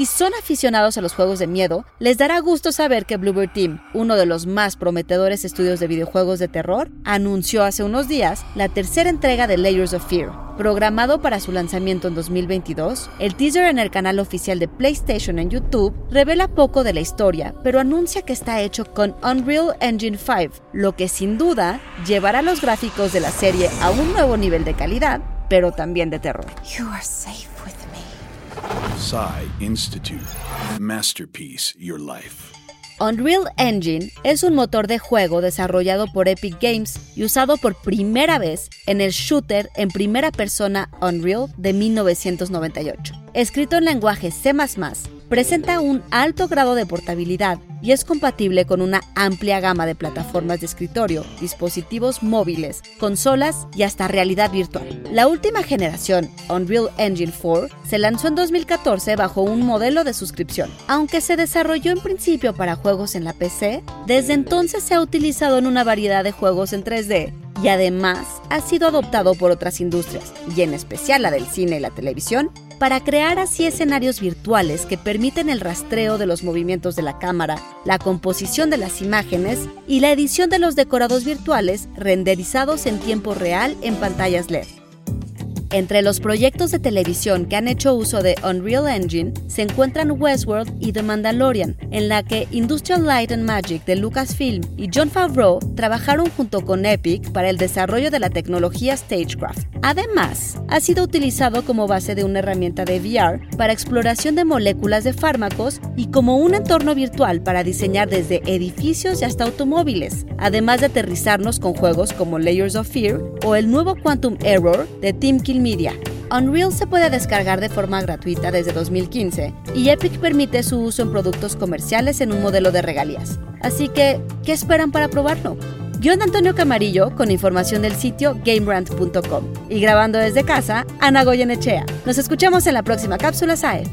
Si son aficionados a los juegos de miedo, les dará gusto saber que Bluebird Team, uno de los más prometedores estudios de videojuegos de terror, anunció hace unos días la tercera entrega de Layers of Fear. Programado para su lanzamiento en 2022, el teaser en el canal oficial de PlayStation en YouTube revela poco de la historia, pero anuncia que está hecho con Unreal Engine 5, lo que sin duda llevará los gráficos de la serie a un nuevo nivel de calidad, pero también de terror. Psy Institute. Masterpiece Your Life. Unreal Engine es un motor de juego desarrollado por Epic Games y usado por primera vez en el shooter en primera persona Unreal de 1998. Escrito en lenguaje C++, presenta un alto grado de portabilidad y es compatible con una amplia gama de plataformas de escritorio, dispositivos móviles, consolas y hasta realidad virtual. La última generación, Unreal Engine 4, se lanzó en 2014 bajo un modelo de suscripción. Aunque se desarrolló en principio para juegos en la PC, desde entonces se ha utilizado en una variedad de juegos en 3D y además ha sido adoptado por otras industrias, y en especial la del cine y la televisión, para crear así escenarios virtuales que permiten el rastreo de los movimientos de la cámara, la composición de las imágenes y la edición de los decorados virtuales renderizados en tiempo real en pantallas LED. Entre los proyectos de televisión que han hecho uso de Unreal Engine se encuentran Westworld y The Mandalorian, en la que Industrial Light and Magic de Lucasfilm y John Favreau trabajaron junto con Epic para el desarrollo de la tecnología Stagecraft. Además, ha sido utilizado como base de una herramienta de VR para exploración de moléculas de fármacos y como un entorno virtual para diseñar desde edificios y hasta automóviles, además de aterrizarnos con juegos como Layers of Fear o el nuevo Quantum Error de Team Media. Unreal se puede descargar de forma gratuita desde 2015 y Epic permite su uso en productos comerciales en un modelo de regalías. Así que, ¿qué esperan para probarlo? Guión Antonio Camarillo con información del sitio GameRant.com y grabando desde casa, Ana Goyenechea. Nos escuchamos en la próxima cápsula SAE.